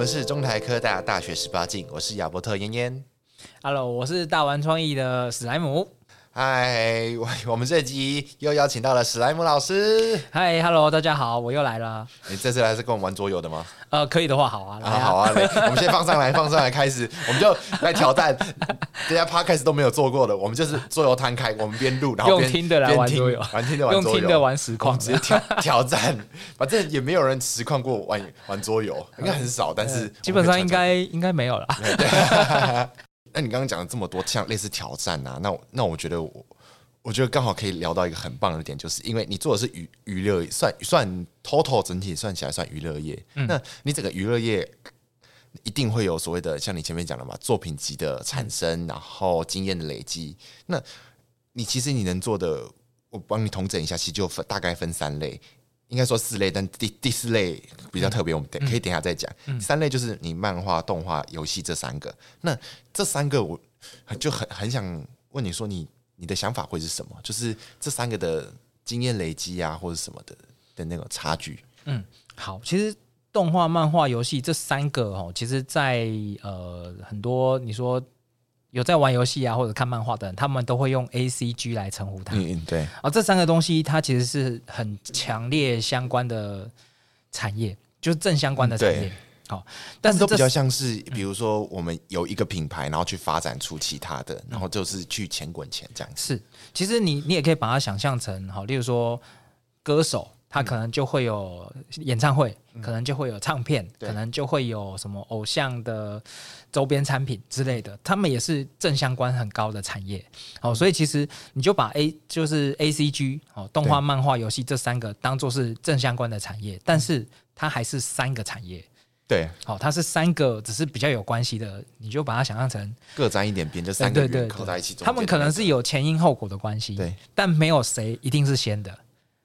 我是中台科大大学十八进，我是亚伯特嫣嫣。Hello，我是大玩创意的史莱姆。嗨，我我们这集又邀请到了史莱姆老师。嗨，Hello，大家好，我又来了。你这次来是跟我们玩桌游的吗？呃，可以的话，好啊，啊，啊好啊，来，我们先放上来，放上来开始，我们就来挑战，大家 Podcast 都没有做过的，我们就是桌游摊开，我们边录，然后边用听的来玩桌游，玩听的玩桌游，用听的玩实况，直接挑挑战，反正也没有人实况过玩玩桌游，应该很少，但是基本上应该应该没有了。那你刚刚讲了这么多，像类似挑战啊，那那我觉得我。我觉得刚好可以聊到一个很棒的点，就是因为你做的是娱娱乐，算算 total 整体算起来算娱乐业，嗯、那你整个娱乐业一定会有所谓的像你前面讲的嘛，作品集的产生，嗯、然后经验的累积。那你其实你能做的，我帮你统整一下，其实就分大概分三类，应该说四类，但第第四类比较特别，我们等可以等下再讲。嗯、三类就是你漫画、动画、游戏这三个。那这三个我就很很想问你说你。你的想法会是什么？就是这三个的经验累积啊，或者什么的的那个差距。嗯，好，其实动画、漫画、游戏这三个哦，其实在，在呃很多你说有在玩游戏啊或者看漫画的人，他们都会用 A C G 来称呼它。嗯，对。而这三个东西，它其实是很强烈相关的产业，就是正相关的产业。嗯好，但是都比较像是，比如说我们有一个品牌，然后去发展出其他的，然后就是去钱滚钱这样子。是，其实你你也可以把它想象成，好，例如说歌手，他可能就会有演唱会，可能就会有唱片，可能就会有什么偶像的周边产品之类的，他们也是正相关很高的产业。哦，所以其实你就把 A 就是 A C G 哦，动画、漫画、游戏这三个当做是正相关的产业，但是它还是三个产业。对，好，它是三个，只是比较有关系的，你就把它想象成各沾一点边，就三个对对扣在一起。他们可能是有前因后果的关系，对，但没有谁一定是先的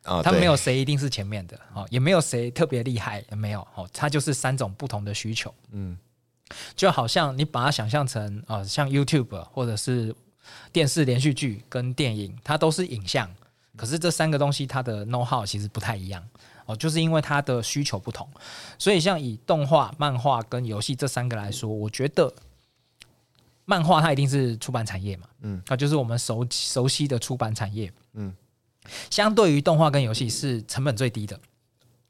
啊，他没有谁一定是前面的，哦，也没有谁特别厉害，也没有，哦，它就是三种不同的需求，嗯，就好像你把它想象成啊，像 YouTube 或者是电视连续剧跟电影，它都是影像，可是这三个东西它的 know how 其实不太一样。哦，就是因为它的需求不同，所以像以动画、漫画跟游戏这三个来说，我觉得漫画它一定是出版产业嘛，嗯，啊，就是我们熟熟悉的出版产业，嗯，相对于动画跟游戏是成本最低的，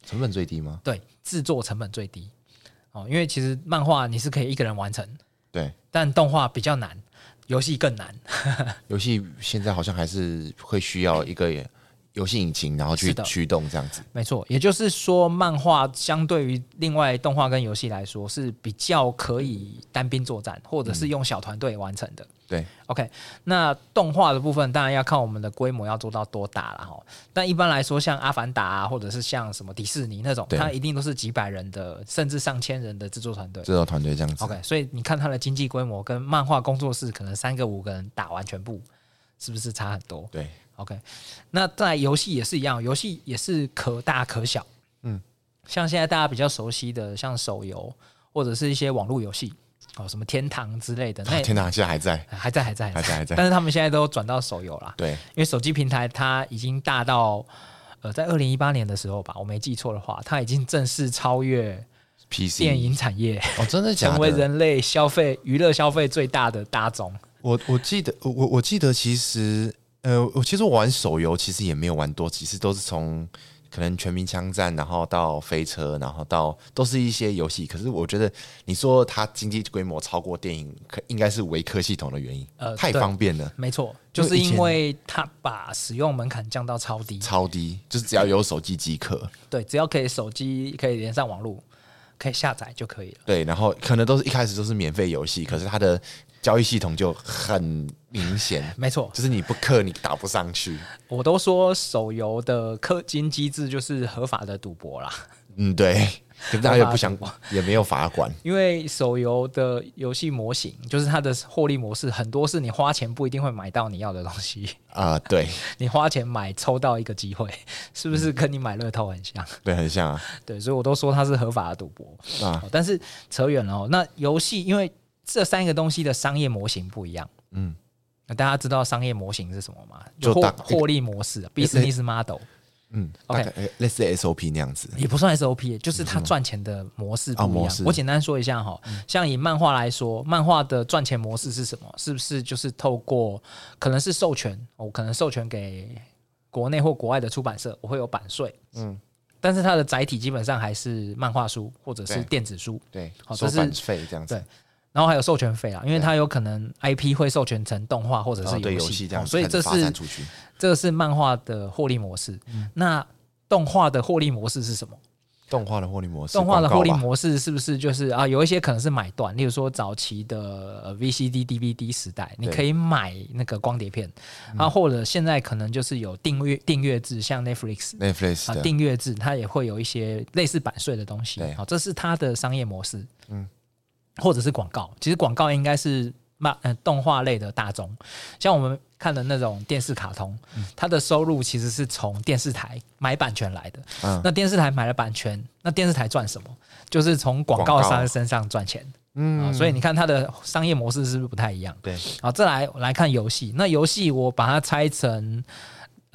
成本最低吗？对，制作成本最低。哦，因为其实漫画你是可以一个人完成，对，但动画比较难，游戏更难。游戏现在好像还是会需要一个。游戏引擎，然后去驱动这样子，没错。也就是说，漫画相对于另外动画跟游戏来说，是比较可以单兵作战，或者是用小团队完成的。嗯、对，OK。那动画的部分，当然要看我们的规模要做到多大了哈。但一般来说，像《阿凡达》啊，或者是像什么迪士尼那种，它一定都是几百人的，甚至上千人的制作团队。制作团队这样子，OK。所以你看它的经济规模，跟漫画工作室可能三个五个人打完全部，是不是差很多？对。OK，那在游戏也是一样，游戏也是可大可小。嗯，像现在大家比较熟悉的，像手游或者是一些网络游戏，哦，什么天堂之类的。那天堂现在还在，还在，还在，还在，还在。但是他们现在都转到手游了。对，因为手机平台它已经大到，呃，在二零一八年的时候吧，我没记错的话，它已经正式超越 PC 电影产业。哦，真的假的？成为人类消费娱乐消费最大的大宗。我我记得，我我记得其实。呃，我其实我玩手游，其实也没有玩多，其实都是从可能全民枪战，然后到飞车，然后到都是一些游戏。可是我觉得你说它经济规模超过电影，可应该是维科系统的原因，呃，太方便了。没错，就是因为它把使用门槛降到超低，超低，就是只要有手机即可。对，只要可以手机可以连上网络，可以下载就可以了。对，然后可能都是一开始都是免费游戏，可是它的。交易系统就很明显，没错，就是你不氪你打不上去。我都说手游的氪金机制就是合法的赌博啦。嗯，对。可是大家也不想管，也没有法管，因为手游的游戏模型就是它的获利模式，很多是你花钱不一定会买到你要的东西啊、呃。对，你花钱买抽到一个机会，是不是跟你买乐透很像？对，很像啊。对，所以我都说它是合法的赌博啊。但是扯远了哦。那游戏因为这三个东西的商业模型不一样，嗯，那大家知道商业模型是什么吗？就获获利模式，business model。嗯，OK，类似 SOP 那样子，也不算 SOP，就是它赚钱的模式不一样。我简单说一下哈，像以漫画来说，漫画的赚钱模式是什么？是不是就是透过可能是授权，我可能授权给国内或国外的出版社，我会有版税。嗯，但是它的载体基本上还是漫画书或者是电子书。对，收版费这样子。然后还有授权费啊，因为它有可能 IP 会授权成动画或者是游戏这样，所以这是这个是漫画的获利模式。那动画的获利模式是什么？动画的获利模式，动画的获利模式是不是就是啊？有一些可能是买断，例如说早期的 VCD、DVD 时代，你可以买那个光碟片，啊，或者现在可能就是有订阅订阅制，像 Netflix、Netflix 啊订阅制，它也会有一些类似版税的东西。好，这是它的商业模式。嗯。或者是广告，其实广告应该是漫呃动画类的大宗，像我们看的那种电视卡通，嗯、它的收入其实是从电视台买版权来的。嗯、那电视台买了版权，那电视台赚什么？就是从广告商身上赚钱。嗯、呃，所以你看它的商业模式是不是不太一样？对。好，再来来看游戏，那游戏我把它拆成。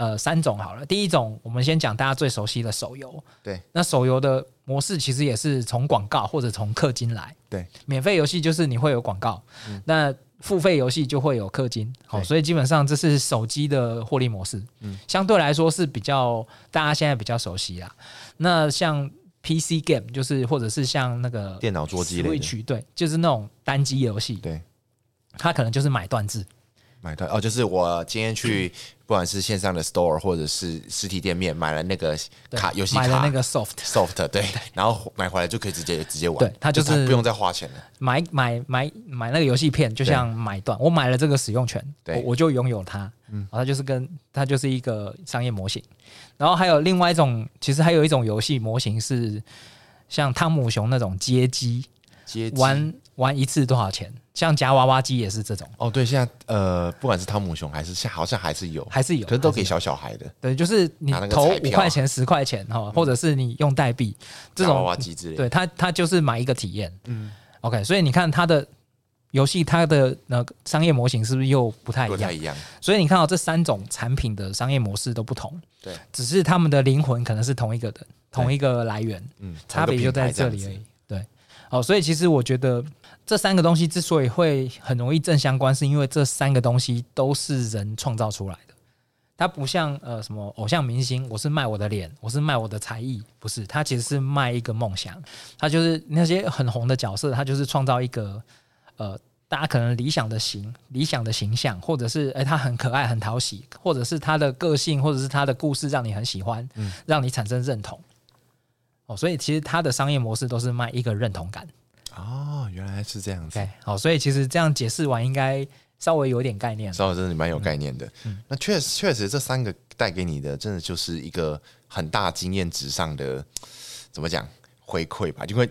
呃，三种好了。第一种，我们先讲大家最熟悉的手游。对，那手游的模式其实也是从广告或者从氪金来。对，免费游戏就是你会有广告，嗯、那付费游戏就会有氪金。好、哦，所以基本上这是手机的获利模式。嗯，相对来说是比较大家现在比较熟悉啦。那像 PC game 就是或者是像那个电脑桌机类的，对，就是那种单机游戏。对，它可能就是买断制。买断哦，就是我今天去，不管是线上的 store 或者是实体店面买了那个卡游戏卡，买了那个 soft soft 对，然后买回来就可以直接直接玩，对，它就是不用再花钱了。买买买买那个游戏片，就像买断，我买了这个使用权，对，我就拥有它，嗯，它就是跟它就是一个商业模型。然后还有另外一种，其实还有一种游戏模型是像汤姆熊那种街机，街机。玩玩一次多少钱？像夹娃娃机也是这种哦，对，现在呃，不管是汤姆熊还是像好像还是有，还是有，可是都给小小孩的。对，就是你投五块钱、十块钱哈，或者是你用代币这种娃娃机之类，对他他就是买一个体验。嗯，OK，所以你看它的游戏，它的那个商业模型是不是又不太一样？不太一样。所以你看到这三种产品的商业模式都不同，对，只是他们的灵魂可能是同一个的，同一个来源，嗯，差别就在这里而已。对，哦，所以其实我觉得。这三个东西之所以会很容易正相关，是因为这三个东西都是人创造出来的。它不像呃什么偶像明星，我是卖我的脸，我是卖我的才艺，不是。它其实是卖一个梦想。它就是那些很红的角色，它就是创造一个呃大家可能理想的形、理想的形象，或者是诶他很可爱、很讨喜，或者是他的个性，或者是他的故事让你很喜欢，嗯，让你产生认同。哦，所以其实它的商业模式都是卖一个认同感。哦，原来是这样子。Okay, 好，所以其实这样解释完，应该稍微有点概念。稍微真的蛮有概念的。嗯，那确实确实，这三个带给你的，真的就是一个很大经验值上的，怎么讲回馈吧？因为。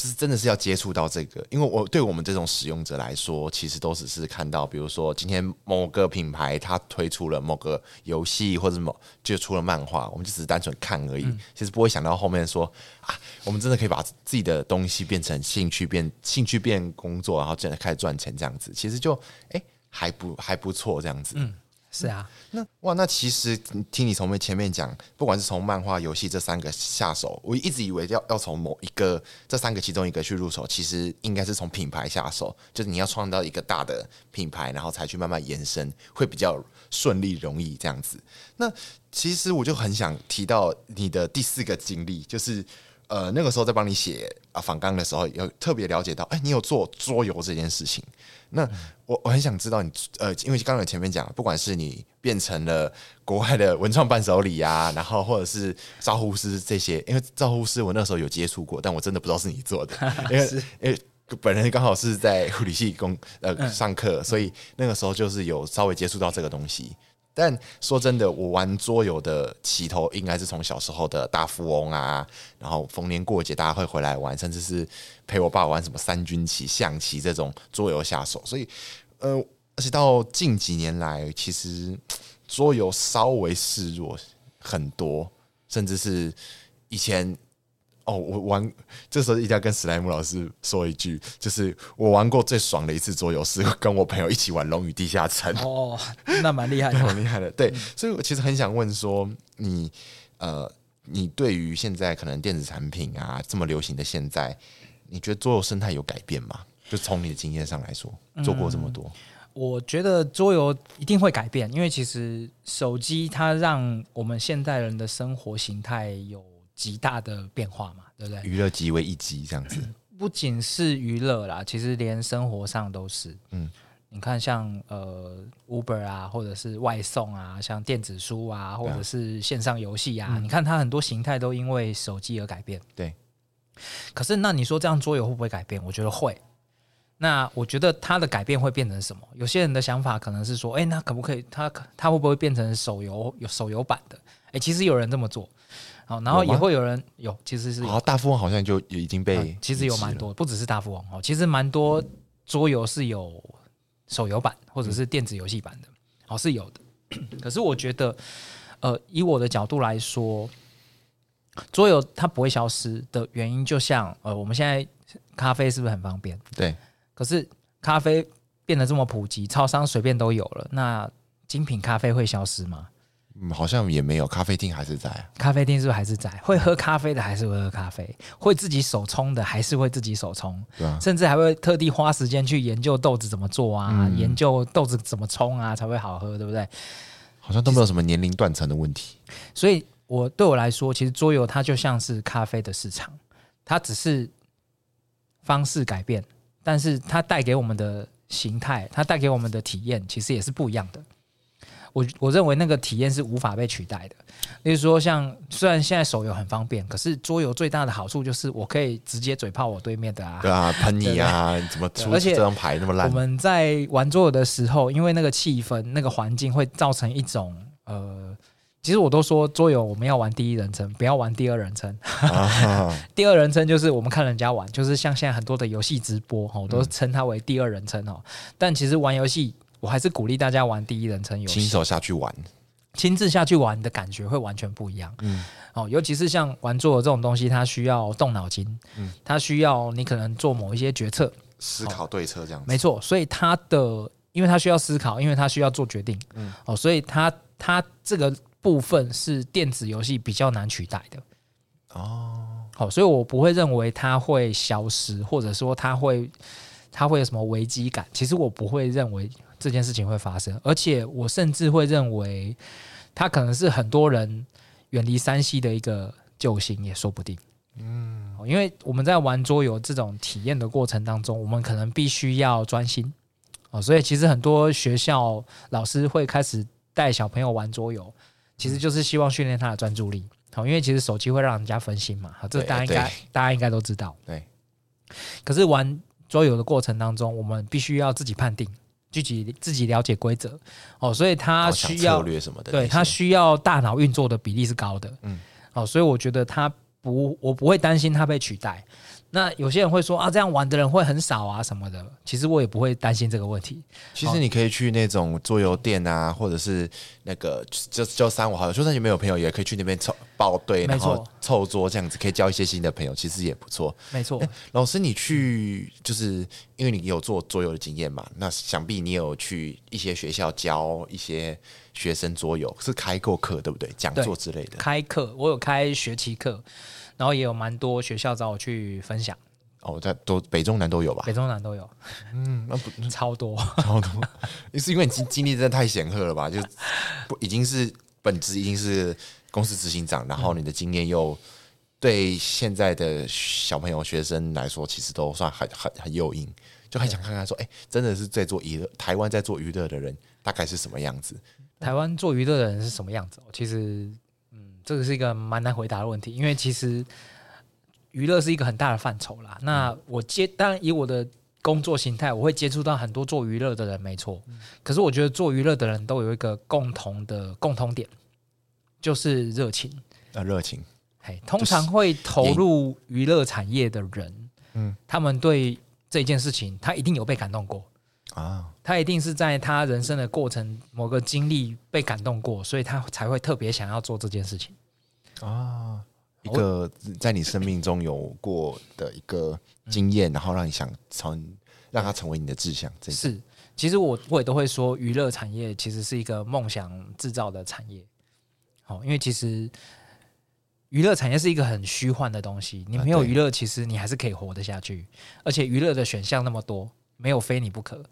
就是真的是要接触到这个，因为我对我们这种使用者来说，其实都只是看到，比如说今天某个品牌它推出了某个游戏，或者某就出了漫画，我们就只是单纯看而已。嗯、其实不会想到后面说啊，我们真的可以把自己的东西变成兴趣变，变兴趣变工作，然后真的开始赚钱这样子，其实就哎还不还不错这样子。嗯是啊，那哇，那其实听你从前面讲，不管是从漫画、游戏这三个下手，我一直以为要要从某一个这三个其中一个去入手，其实应该是从品牌下手，就是你要创造一个大的品牌，然后才去慢慢延伸，会比较顺利容易这样子。那其实我就很想提到你的第四个经历，就是呃那个时候在帮你写啊访纲的时候，有特别了解到，哎、欸，你有做桌游这件事情。那我我很想知道你呃，因为刚刚前面讲，不管是你变成了国外的文创伴手礼啊，然后或者是招呼师这些，因为招呼师我那时候有接触过，但我真的不知道是你做的，因为因为本人刚好是在护理系工呃上课，所以那个时候就是有稍微接触到这个东西。但说真的，我玩桌游的起头应该是从小时候的大富翁啊，然后逢年过节大家会回来玩，甚至是陪我爸玩什么三军棋、象棋这种桌游下手。所以，呃，而且到近几年来，其实桌游稍微示弱很多，甚至是以前。哦，我玩这时候一定要跟史莱姆老师说一句，就是我玩过最爽的一次桌游是跟我朋友一起玩《龙与地下城》。哦，那蛮厉害的，蛮厉害的。对，所以我其实很想问说，你呃，你对于现在可能电子产品啊这么流行的现在，你觉得桌游生态有改变吗？就从你的经验上来说，做过这么多，嗯，我觉得桌游一定会改变，因为其实手机它让我们现代人的生活形态有。极大的变化嘛，对不对？娱乐极为一机这样子，不仅是娱乐啦，其实连生活上都是。嗯，你看像呃 Uber 啊，或者是外送啊，像电子书啊，或者是线上游戏啊，嗯、你看它很多形态都因为手机而改变。对。可是那你说这样桌游会不会改变？我觉得会。那我觉得它的改变会变成什么？有些人的想法可能是说，哎，那可不可以？它它会不会变成手游有手游版的？哎，其实有人这么做。哦，然后也会有人有，其实是大富翁好像就已经被、嗯，其实有蛮多，不只是大富翁哦，其实蛮多桌游是有手游版或者是电子游戏版的，哦是有的。可是我觉得，呃，以我的角度来说，桌游它不会消失的原因，就像呃，我们现在咖啡是不是很方便？对。可是咖啡变得这么普及，超商随便都有了，那精品咖啡会消失吗？嗯，好像也没有，咖啡厅还是在啊。咖啡厅是不是还是在？会喝咖啡的还是会喝咖啡，会自己手冲的还是会自己手冲，对啊，甚至还会特地花时间去研究豆子怎么做啊，嗯，研究豆子怎么冲啊才会好喝，对不对？好像都没有什么年龄断层的问题。所以，我对我来说，其实桌游它就像是咖啡的市场，它只是方式改变，但是它带给我们的形态，它带给我们的体验，其实也是不一样的。我我认为那个体验是无法被取代的。例如说，像虽然现在手游很方便，可是桌游最大的好处就是我可以直接嘴炮我对面的啊，对啊，喷你啊，怎么出这张牌那么烂？我们在玩桌游的时候，因为那个气氛、那个环境会造成一种呃，其实我都说桌游我们要玩第一人称，不要玩第二人称。啊、第二人称就是我们看人家玩，就是像现在很多的游戏直播哈，我都称它为第二人称哦。但其实玩游戏。我还是鼓励大家玩第一人称游戏，亲手下去玩，亲自下去玩的感觉会完全不一样。嗯，哦，尤其是像玩桌游这种东西，它需要动脑筋，嗯，它需要你可能做某一些决策，思考对策这样子。没错，所以它的，因为它需要思考，因为它需要做决定，嗯，哦，所以它它这个部分是电子游戏比较难取代的。哦，好，所以我不会认为它会消失，或者说它会它会有什么危机感。其实我不会认为。这件事情会发生，而且我甚至会认为，它可能是很多人远离山西的一个救星，也说不定。嗯，因为我们在玩桌游这种体验的过程当中，我们可能必须要专心哦，所以其实很多学校老师会开始带小朋友玩桌游，其实就是希望训练他的专注力。好，因为其实手机会让人家分心嘛，好，这大家应该大家应该都知道。对，可是玩桌游的过程当中，我们必须要自己判定。自己自己了解规则。哦，所以他需要策略什么的，对，他需要大脑运作的比例是高的，嗯，哦，所以我觉得他不，我不会担心他被取代。那有些人会说啊，这样玩的人会很少啊什么的。其实我也不会担心这个问题。其实你可以去那种桌游店啊，或者是那个就就三五好友，就算你没有朋友，也可以去那边凑报队，然后凑桌这样子，可以交一些新的朋友，其实也不错。没错。老师，你去就是因为你有做桌游的经验嘛，那想必你有去一些学校教一些学生桌游，是开过课对不对？讲座之类的。开课，我有开学期课。然后也有蛮多学校找我去分享哦，在都北中南都有吧？北中南都有，嗯，那不超多 超多，是因为你经经历真的太显赫了吧？就不已经是本职已经是公司执行长，然后你的经验又对现在的小朋友学生来说，其实都算很很很诱因，就很想看看说，哎，真的是在做娱乐，台湾在做娱乐的人大概是什么样子？台湾做娱乐的人是什么样子？其实。这个是一个蛮难回答的问题，因为其实娱乐是一个很大的范畴啦。那我接当然以我的工作形态，我会接触到很多做娱乐的人，没错。可是我觉得做娱乐的人都有一个共同的共同点，就是热情啊，热情。嘿，通常会投入娱乐产业的人，嗯，他们对这件事情，他一定有被感动过啊，他一定是在他人生的过程某个经历被感动过，所以他才会特别想要做这件事情啊。一个在你生命中有过的一个经验，然后让你想成让他成为你的志向。这是，其实我我也都会说，娱乐产业其实是一个梦想制造的产业。好，因为其实娱乐产业是一个很虚幻的东西，你没有娱乐，其实你还是可以活得下去。而且娱乐的选项那么多，没有非你不可。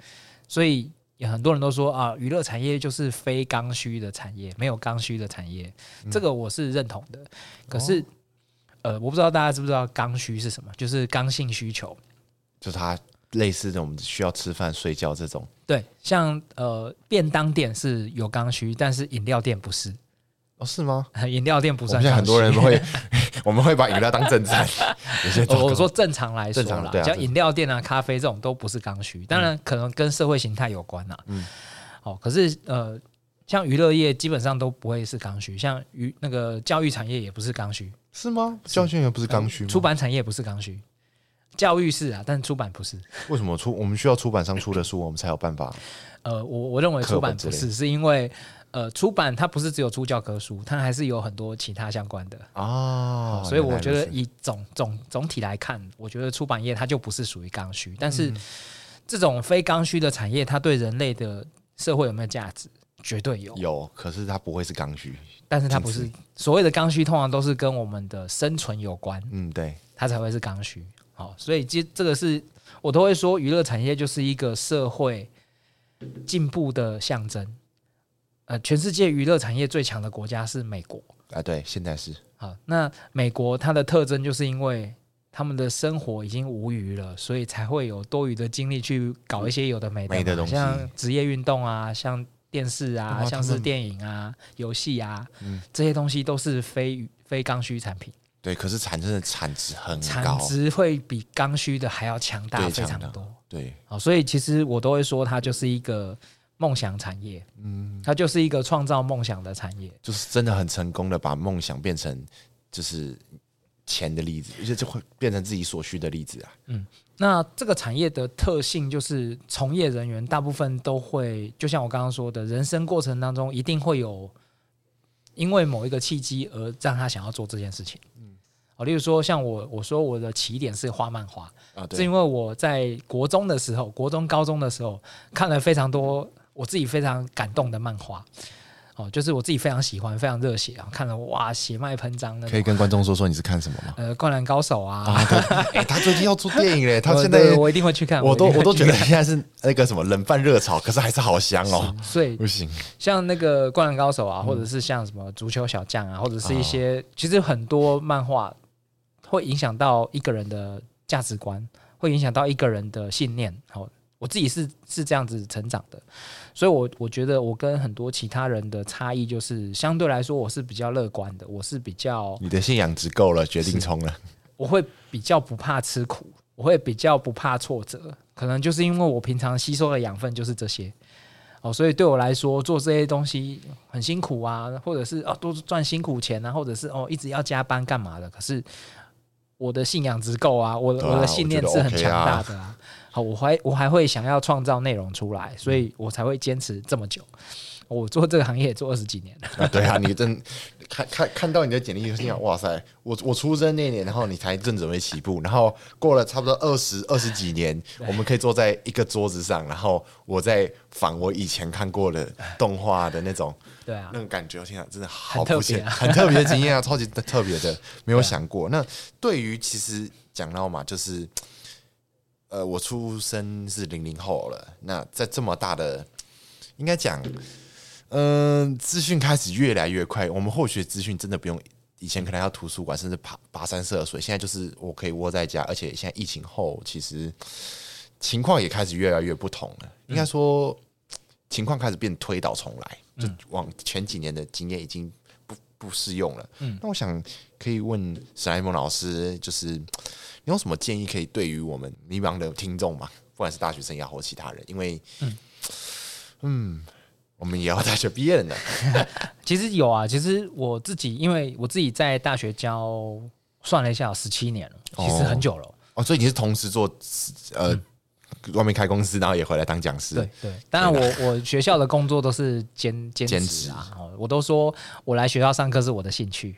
所以有很多人都说啊，娱乐产业就是非刚需的产业，没有刚需的产业。这个我是认同的。可是。呃，我不知道大家知不知道刚需是什么，就是刚性需求，就是它类似这种需要吃饭、睡觉这种。对，像呃，便当店是有刚需，但是饮料店不是。哦，是吗？饮料店不算。现在很多人会，我们会把饮料当正餐。有些我说正常来说啦，像饮料店啊、咖啡这种都不是刚需，当然可能跟社会形态有关呐。嗯。好，可是呃，像娱乐业基本上都不会是刚需，像娱那个教育产业也不是刚需。是吗？教育也不是刚需，出版产业不是刚需，教育是啊，但出版不是。为什么出？我们需要出版商出的书，我们才有办法。呃，我我认为出版不是，是因为呃，出版它不是只有出教科书，它还是有很多其他相关的啊。所以我觉得以总总总体来看，我觉得出版业它就不是属于刚需。但是这种非刚需的产业，它对人类的社会有没有价值？绝对有。有，可是它不会是刚需。但是它不是所谓的刚需，通常都是跟我们的生存有关。嗯，对，它才会是刚需。好，所以这这个是我都会说，娱乐产业就是一个社会进步的象征。呃，全世界娱乐产业最强的国家是美国啊，对，现在是。好，那美国它的特征就是因为他们的生活已经无余了，所以才会有多余的精力去搞一些有的没的，没的东西，像职业运动啊，像。电视啊，像是电影啊、游戏啊，嗯，这些东西都是非非刚需产品。对，可是产生的产值很高，产值会比刚需的还要强大非常多。对，好，所以其实我都会说，它就是一个梦想产业。嗯，它就是一个创造梦想的产业，就是真的很成功的把梦想变成就是钱的例子，而且就会变成自己所需的例子啊。嗯。那这个产业的特性就是，从业人员大部分都会，就像我刚刚说的，人生过程当中一定会有因为某一个契机而让他想要做这件事情。嗯，好，例如说像我，我说我的起点是画漫画啊，是因为我在国中的时候，国中、高中的时候看了非常多我自己非常感动的漫画。哦，就是我自己非常喜欢，非常热血啊！看了哇，血脉喷张的。可以跟观众说说你是看什么吗？呃，灌篮高手啊！啊欸、他最近要出电影嘞，他现在我一定会去看。我都我，我都觉得现在是那个什么冷饭热炒，可是还是好香哦。所以不行，像那个灌篮高手啊，或者是像什么足球小将啊，或者是一些、哦、其实很多漫画会影响到一个人的价值观，会影响到一个人的信念。好，我自己是是这样子成长的。所以我，我我觉得我跟很多其他人的差异就是，相对来说，我是比较乐观的，我是比较你的信仰值够了，决定冲了。我会比较不怕吃苦，我会比较不怕挫折，可能就是因为我平常吸收的养分就是这些哦，所以对我来说，做这些东西很辛苦啊，或者是哦多赚辛苦钱啊，或者是哦一直要加班干嘛的，可是我的信仰值够啊，我的、啊、我的信念是很强大的啊。好，我还我还会想要创造内容出来，所以我才会坚持这么久。我做这个行业也做二十几年了。啊，对啊，你真看看看到你的简历，就心想哇塞，我我出生那年，然后你才正准备起步，然后过了差不多二十二十几年，我们可以坐在一个桌子上，然后我在仿我以前看过的动画的那种，对啊，那种感觉，我天啊，真的好特别，很特别的经验啊，超级特别的，没有 想过。那对于其实讲到嘛，就是。呃，我出生是零零后了。那在这么大的，应该讲，嗯、资讯开始越来越快。我们获取资讯真的不用，以前可能要图书馆，甚至爬跋山涉水。现在就是我可以窝在家，而且现在疫情后，其实情况也开始越来越不同了。应该说，情况开始变推倒重来，就往前几年的经验已经不不适用了。嗯，那我想可以问史莱蒙老师，就是。你有什么建议可以对于我们迷茫的听众吗？管是大学生也好或其他人，因为嗯，嗯，我们也要大学毕业了呢。其实有啊，其实我自己因为我自己在大学教，算了一下，十七年了，其实很久了哦。哦，所以你是同时做呃。嗯外面开公司，然后也回来当讲师。对对，当然我 我学校的工作都是兼兼职啊。我都说我来学校上课是我的兴趣，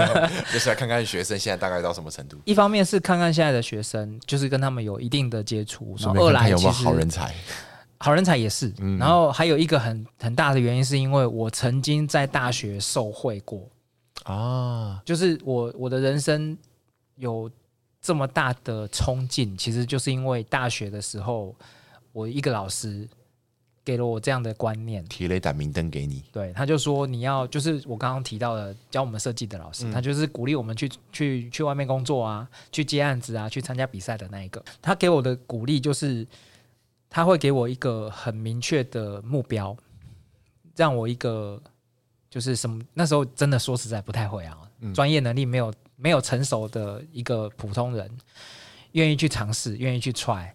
就是来看看学生现在大概到什么程度。一方面是看看现在的学生，就是跟他们有一定的接触。然后二来有没有好人才？好人才也是。然后还有一个很很大的原因，是因为我曾经在大学受贿过啊，就是我我的人生有。这么大的冲劲，其实就是因为大学的时候，我一个老师给了我这样的观念，提了一盏明灯给你。对，他就说你要就是我刚刚提到的教我们设计的老师，嗯、他就是鼓励我们去去去外面工作啊，去接案子啊，去参加比赛的那一个。他给我的鼓励就是他会给我一个很明确的目标，让我一个就是什么那时候真的说实在不太会啊，嗯、专业能力没有。没有成熟的一个普通人，愿意去尝试，愿意去 try。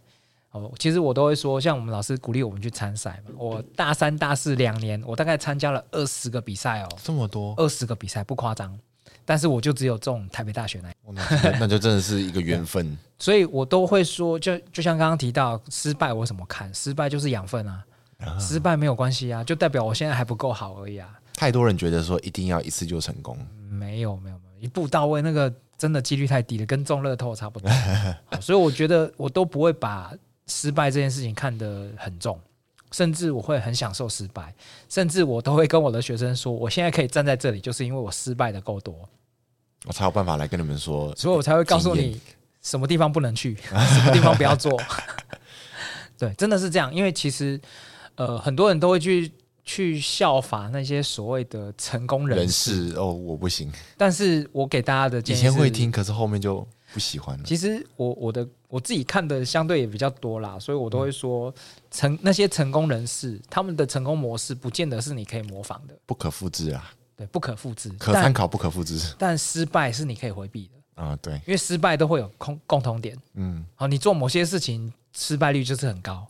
哦，其实我都会说，像我们老师鼓励我们去参赛嘛。我大三、大四两年，我大概参加了二十个比赛哦，这么多，二十个比赛不夸张。但是我就只有中台北大学那，那就真的是一个缘分。所以我都会说，就就像刚刚提到失败，我怎么看？失败就是养分啊，啊失败没有关系啊，就代表我现在还不够好而已啊。太多人觉得说一定要一次就成功，没有，没有。一步到位，那个真的几率太低了，跟中乐透差不多。所以我觉得我都不会把失败这件事情看得很重，甚至我会很享受失败，甚至我都会跟我的学生说，我现在可以站在这里，就是因为我失败的够多，我才有办法来跟你们说，所以我才会告诉你什么地方不能去，什么地方不要做。对，真的是这样，因为其实呃很多人都会去。去效法那些所谓的成功人士，人士哦，我不行。但是我给大家的建议，以前会听，可是后面就不喜欢了。其实我我的我自己看的相对也比较多啦，所以我都会说成那些成功人士，他们的成功模式不见得是你可以模仿的，不可复制啊。对，不可复制，可参考不可复制。但失败是你可以回避的啊，对，因为失败都会有共共同点。嗯，好，你做某些事情失败率就是很高。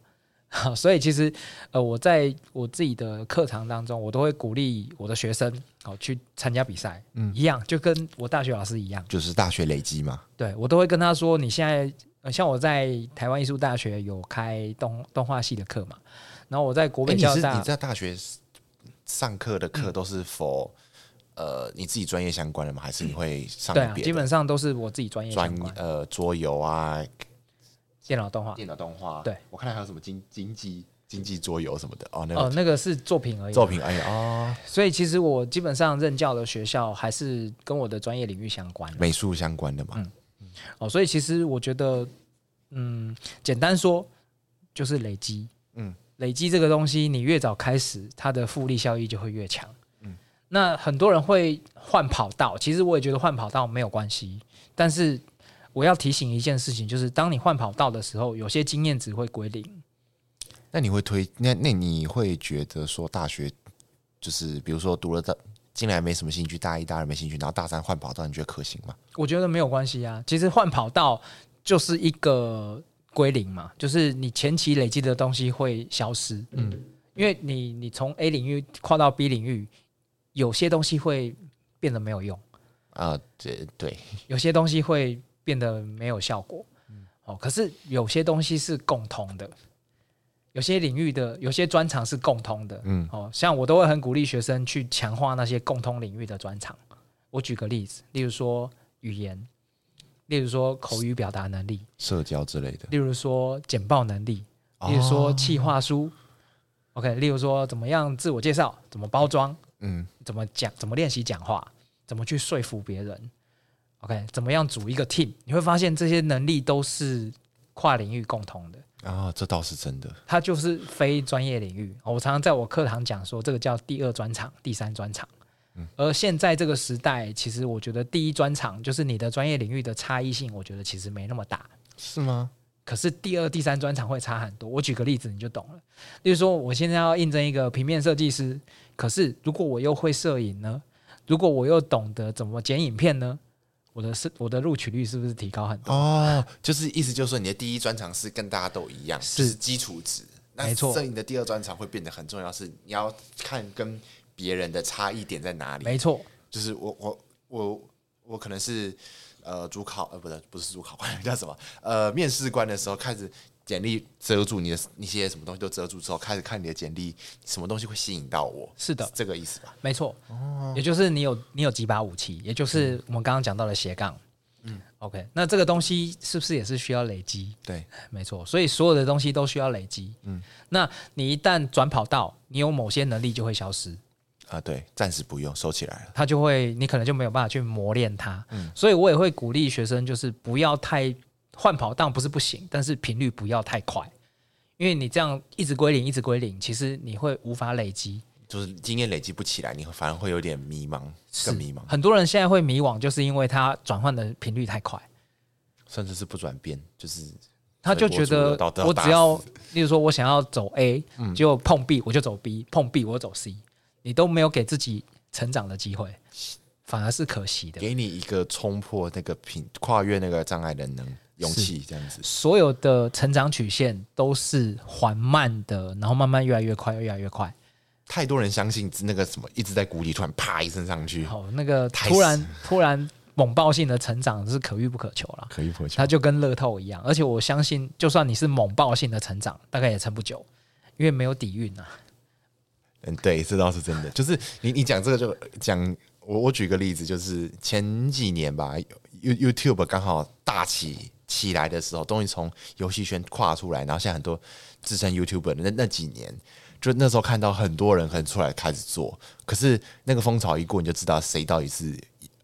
好，所以其实，呃，我在我自己的课堂当中，我都会鼓励我的学生，哦去参加比赛，嗯，一样，就跟我大学老师一样，就是大学累积嘛。对，我都会跟他说，你现在，呃，像我在台湾艺术大学有开动动画系的课嘛，然后我在国美交大，你在大学上课的课都是嗯、呃你自己专业相关的吗？还是你会上？对啊，基本上都是我自己专业相关，呃，桌游啊。电脑动画，电脑动画，对，我看还有什么经经济经济桌游什么的。哦，那个。哦，那个是作品而已，作品而已啊。所以其实我基本上任教的学校还是跟我的专业领域相关，美术相关的嘛。嗯，哦，所以其实我觉得，嗯，简单说就是累积，嗯，累积这个东西，你越早开始，它的复利效益就会越强。嗯，那很多人会换跑道，其实我也觉得换跑道没有关系，但是。我要提醒一件事情，就是当你换跑道的时候，有些经验值会归零。那你会推那那你会觉得说大学就是比如说读了大进来没什么兴趣，大一、大二没兴趣，然后大三换跑道，你觉得可行吗？我觉得没有关系啊。其实换跑道就是一个归零嘛，就是你前期累积的东西会消失。嗯，因为你你从 A 领域跨到 B 领域，有些东西会变得没有用啊。对对，有些东西会。变得没有效果，哦，可是有些东西是共通的，有些领域的有些专长是共通的，嗯，哦，像我都会很鼓励学生去强化那些共通领域的专长。我举个例子，例如说语言，例如说口语表达能力、社交之类的，例如说简报能力，例如说企划书、哦，OK，例如说怎么样自我介绍，怎么包装，嗯，怎么讲，怎么练习讲话，怎么去说服别人。OK，怎么样组一个 team？你会发现这些能力都是跨领域共同的啊，这倒是真的。它就是非专业领域。我常常在我课堂讲说，这个叫第二专场、第三专场。嗯，而现在这个时代，其实我觉得第一专场就是你的专业领域的差异性，我觉得其实没那么大，是吗？可是第二、第三专场会差很多。我举个例子，你就懂了。例如说，我现在要应征一个平面设计师，可是如果我又会摄影呢？如果我又懂得怎么剪影片呢？我的是我的录取率是不是提高很多？哦，就是意思就是说你的第一专长是跟大家都一样，是基础值。没错，所以你的第二专长会变得很重要，是你要看跟别人的差异点在哪里。没错，就是我我我我可能是呃主考呃不对不是主考官 叫什么呃面试官的时候开始简历遮住你的那些什么东西都遮住之后开始看你的简历什么东西会吸引到我。是的，是这个意思吧？没错，哦，也就是你有你有几把武器，也就是我们刚刚讲到的斜杠。嗯，OK，那这个东西是不是也是需要累积？对，没错，所以所有的东西都需要累积。嗯，那你一旦转跑道，你有某些能力就会消失。啊，对，暂时不用收起来了，它就会，你可能就没有办法去磨练它。嗯，所以我也会鼓励学生，就是不要太换跑道，不是不行，但是频率不要太快，因为你这样一直归零，一直归零，其实你会无法累积。就是经验累积不起来，你反而会有点迷茫，更迷茫。很多人现在会迷惘，就是因为他转换的频率太快，甚至是不转变，就是他就觉得我只要，例如说我想要走 A，就碰 B，我就走 B，碰 B 我走 C，你都没有给自己成长的机会，反而是可惜的。给你一个冲破那个平，跨越那个障碍的能勇气，这样子。所有的成长曲线都是缓慢的，然后慢慢越来越快，越来越快。太多人相信那个什么一直在谷底，突然啪一声上去，好，那个突然突然猛爆性的成长是可遇不可求了，可遇不可求。它就跟乐透一样，而且我相信，就算你是猛爆性的成长，大概也撑不久，因为没有底蕴啊。嗯，对，这倒是真的。就是你你讲这个就讲我我举个例子，就是前几年吧，You YouTube 刚好大起起来的时候，终于从游戏圈跨出来，然后现在很多资深 YouTuber 那那几年。就那时候看到很多人很出来开始做，可是那个风潮一过，你就知道谁到底是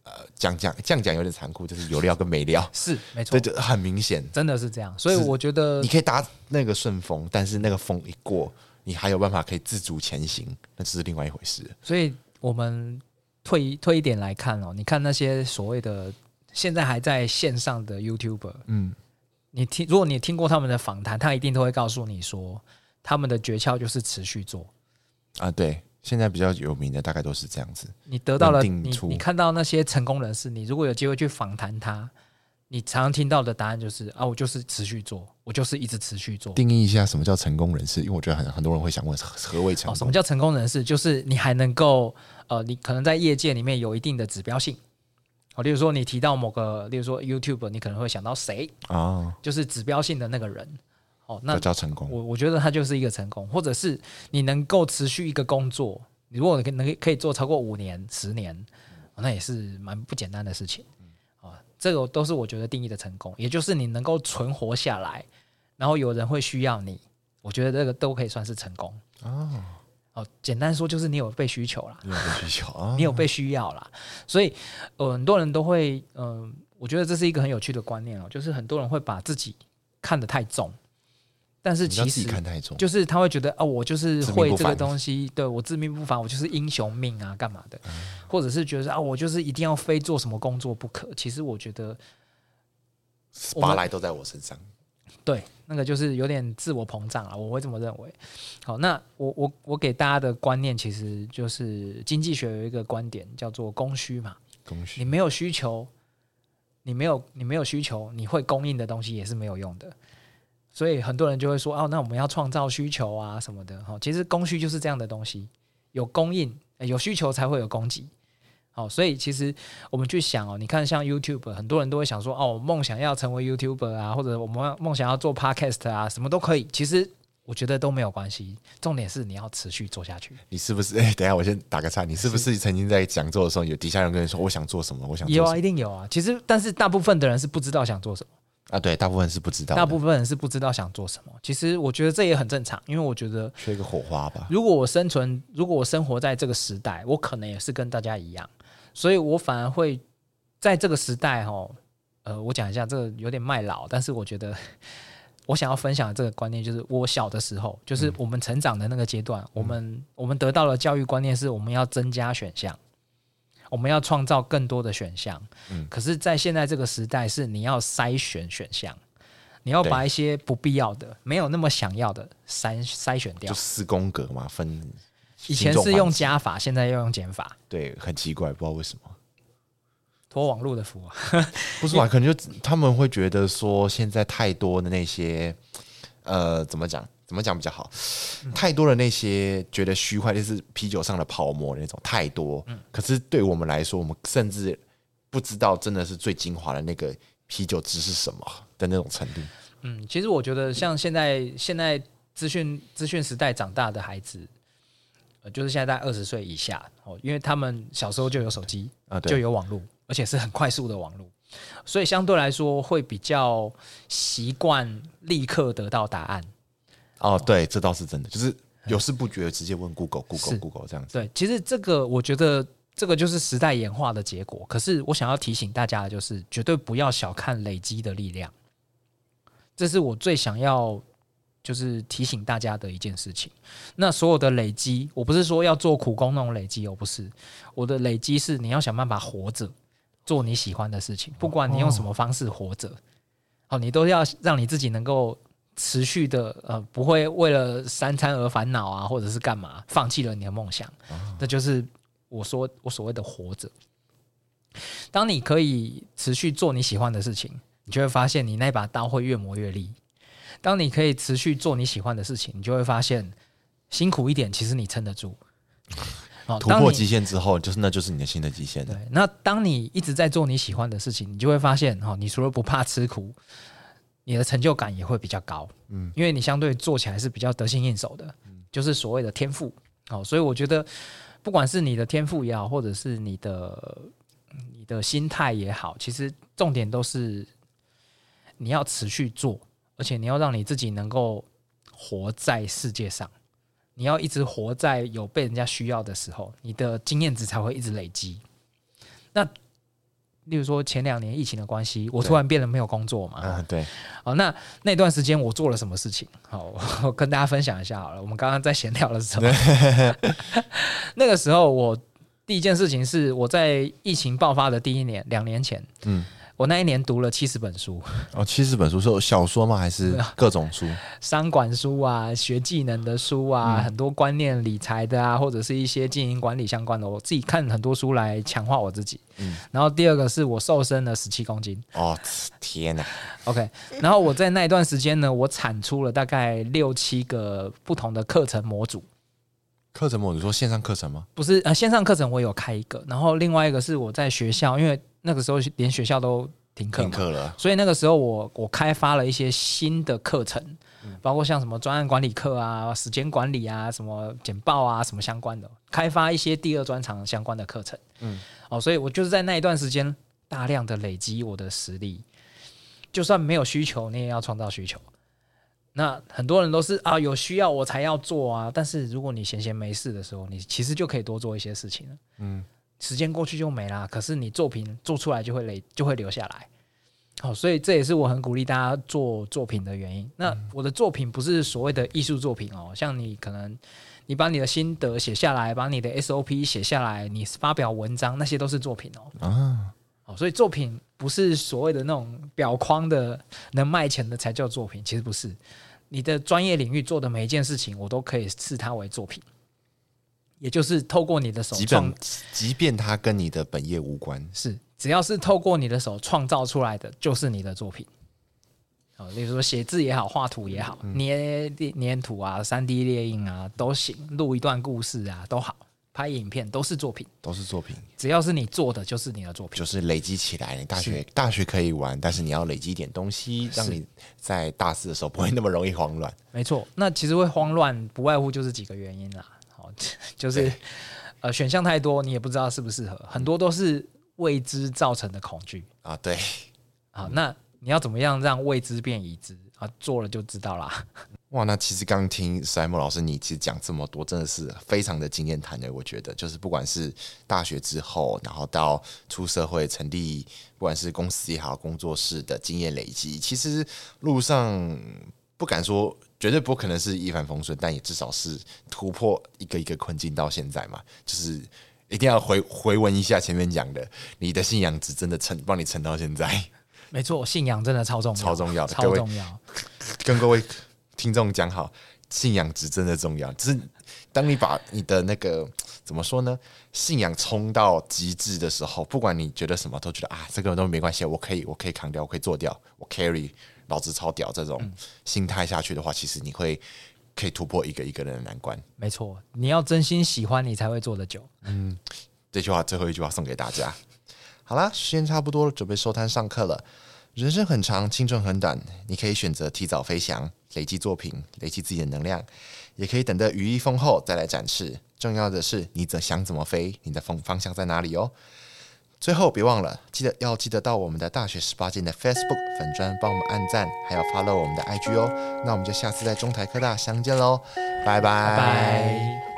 呃讲讲这样讲有点残酷，就是有料跟没料，是没错，对，就很明显，真的是这样。所以我觉得你可以搭那个顺风，但是那个风一过，你还有办法可以自主前行，那只是另外一回事。所以我们退退一点来看哦，你看那些所谓的现在还在线上的 YouTuber，嗯，你听，如果你听过他们的访谈，他一定都会告诉你说。他们的诀窍就是持续做啊，对，现在比较有名的大概都是这样子。你得到了你，你看到那些成功人士，你如果有机会去访谈他，你常常听到的答案就是啊，我就是持续做，我就是一直持续做。定义一下什么叫成功人士，因为我觉得很很多人会想问何谓成功？什么叫成功人士？就是你还能够呃，你可能在业界里面有一定的指标性。好，例如说你提到某个，例如说 YouTube，你可能会想到谁啊？就是指标性的那个人。哦，那叫成功。我我觉得他就是一个成功，或者是你能够持续一个工作，你如果能能可以做超过五年、十年，那也是蛮不简单的事情。啊，这个都是我觉得定义的成功，也就是你能够存活下来，然后有人会需要你，我觉得这个都可以算是成功。哦，哦，简单说就是你有被需求啦，你有被需求啊，你有被需要啦，所以呃很多人都会，嗯、呃，我觉得这是一个很有趣的观念哦，就是很多人会把自己看得太重。但是其实就是他会觉得啊，我就是会这个东西，对我自命不凡，我就是英雄命啊，干嘛的？嗯、或者是觉得啊，我就是一定要非做什么工作不可。其实我觉得，八来都在我身上。对，那个就是有点自我膨胀了，我会这么认为。好，那我我我给大家的观念，其实就是经济学有一个观点叫做供需嘛。供需，你没有需求，你没有你没有需求，你会供应的东西也是没有用的。所以很多人就会说哦，那我们要创造需求啊什么的哈。其实供需就是这样的东西，有供应，有需求才会有供给。好，所以其实我们去想哦，你看像 YouTube，很多人都会想说哦，梦想要成为 YouTuber 啊，或者我们梦想要做 Podcast 啊，什么都可以。其实我觉得都没有关系，重点是你要持续做下去。你是不是？哎，等一下我先打个岔，你是不是曾经在讲座的时候有底下人跟你说我想做什么？我想做什么？有啊，一定有啊。其实，但是大部分的人是不知道想做什么。啊，对，大部分是不知道，大部分人是不知道想做什么。其实我觉得这也很正常，因为我觉得缺一个火花吧。如果我生存，如果我生活在这个时代，我可能也是跟大家一样，所以我反而会在这个时代，哈，呃，我讲一下，这个有点卖老，但是我觉得 我想要分享的这个观念，就是我小的时候，就是我们成长的那个阶段，嗯、我们我们得到的教育观念是我们要增加选项。我们要创造更多的选项，嗯，可是，在现在这个时代，是你要筛选选项，你要把一些不必要的、没有那么想要的筛筛选掉。就四宫格嘛，分。以前是用加法，现在要用减法。对，很奇怪，不知道为什么。托网络的福啊，不是吧？可能就他们会觉得说，现在太多的那些，呃，怎么讲？怎么讲比较好？太多的那些觉得虚幻，就是啤酒上的泡沫那种太多。可是对我们来说，我们甚至不知道真的是最精华的那个啤酒汁是什么的那种程度。嗯，其实我觉得像现在现在资讯资讯时代长大的孩子，呃，就是现在在二十岁以下哦，因为他们小时候就有手机啊，就有网络。而且是很快速的网络，所以相对来说会比较习惯立刻得到答案。哦，对，这倒是真的，就是有事不决直接问 Google，Google，Google Google 这样子。对，其实这个我觉得这个就是时代演化的结果。可是我想要提醒大家的就是，绝对不要小看累积的力量。这是我最想要就是提醒大家的一件事情。那所有的累积，我不是说要做苦工那种累积，我不是。我的累积是你要想办法活着。做你喜欢的事情，不管你用什么方式活着，好，你都要让你自己能够持续的，呃，不会为了三餐而烦恼啊，或者是干嘛放弃了你的梦想。那就是我说我所谓的活着。当你可以持续做你喜欢的事情，你就会发现你那把刀会越磨越利。当你可以持续做你喜欢的事情，你就会发现辛苦一点，其实你撑得住。突破极限之后，就是那就是你的新的极限。对，那当你一直在做你喜欢的事情，你就会发现，哈，你除了不怕吃苦，你的成就感也会比较高。嗯，因为你相对做起来是比较得心应手的，就是所谓的天赋。哦，所以我觉得，不管是你的天赋也好，或者是你的你的心态也好，其实重点都是你要持续做，而且你要让你自己能够活在世界上。你要一直活在有被人家需要的时候，你的经验值才会一直累积。那，例如说前两年疫情的关系，我突然变得没有工作嘛？啊，对。好，那那段时间我做了什么事情？好，我跟大家分享一下好了。我们刚刚在闲聊的时候，那个时候我第一件事情是我在疫情爆发的第一年，两年前，嗯。我那一年读了七十本书哦，七十本书是小说吗？还是各种书？商管书啊，学技能的书啊，嗯、很多观念理财的啊，或者是一些经营管理相关的，我自己看很多书来强化我自己。嗯，然后第二个是我瘦身了十七公斤。哦，天哪！OK，然后我在那一段时间呢，我产出了大概六七个不同的课程模组。课程模组说线上课程吗？不是，呃，线上课程我有开一个，然后另外一个是我在学校，因为。那个时候连学校都停课，停课了，所以那个时候我我开发了一些新的课程，包括像什么专案管理课啊、时间管理啊、什么简报啊、什么相关的，开发一些第二专长相关的课程。嗯，哦，所以我就是在那一段时间大量的累积我的实力，就算没有需求，你也要创造需求。那很多人都是啊，有需要我才要做啊，但是如果你闲闲没事的时候，你其实就可以多做一些事情了。嗯。时间过去就没啦，可是你作品做出来就会累，就会留下来。好，所以这也是我很鼓励大家做作品的原因。那我的作品不是所谓的艺术作品哦，像你可能你把你的心得写下来，把你的 SOP 写下来，你发表文章，那些都是作品哦。啊，好，所以作品不是所谓的那种表框的能卖钱的才叫作品，其实不是。你的专业领域做的每一件事情，我都可以视它为作品。也就是透过你的手创，即便即便它跟你的本业无关，是只要是透过你的手创造出来的，就是你的作品。哦，例如说写字也好，画图也好，嗯、捏捏图啊，三 D 列印啊都行，录一段故事啊都好，拍影片都是作品，都是作品。只要是你做的，就是你的作品，就是累积起来。你大学大学可以玩，但是你要累积一点东西，让你在大四的时候不会那么容易慌乱。没错，那其实会慌乱，不外乎就是几个原因啦。就是，呃，选项太多，你也不知道适不适合，很多都是未知造成的恐惧啊。对，好，那你要怎么样让未知变已知啊？做了就知道啦。哇，那其实刚听史莱姆老师你其实讲这么多，真的是非常的经验谈的。我觉得，就是不管是大学之后，然后到出社会成立，不管是公司也好，工作室的经验累积，其实路上不敢说。绝对不可能是一帆风顺，但也至少是突破一个一个困境到现在嘛。就是一定要回回闻一下前面讲的，你的信仰值真的撑帮你撑到现在。没错，信仰真的超重要，超重要的，超重要。跟各位听众讲好，信仰值真的重要。就是当你把你的那个怎么说呢，信仰冲到极致的时候，不管你觉得什么，都觉得啊，这个都没关系，我可以，我可以扛掉，我可以做掉，我 carry，老子超屌。这种心态下去的话，其实你会可以突破一个一个人的难关。没错，你要真心喜欢，你才会做得久。嗯，这句话最后一句话送给大家。好啦，时间差不多了，准备收摊上课了。人生很长，青春很短，你可以选择提早飞翔，累积作品，累积自己的能量，也可以等到羽翼丰后再来展示。重要的是，你怎想怎么飞，你的风方向在哪里哦。最后别忘了，记得要记得到我们的大学十八禁的 Facebook 粉专帮我们按赞，还要 follow 我们的 IG 哦。那我们就下次在中台科大相见喽，拜拜。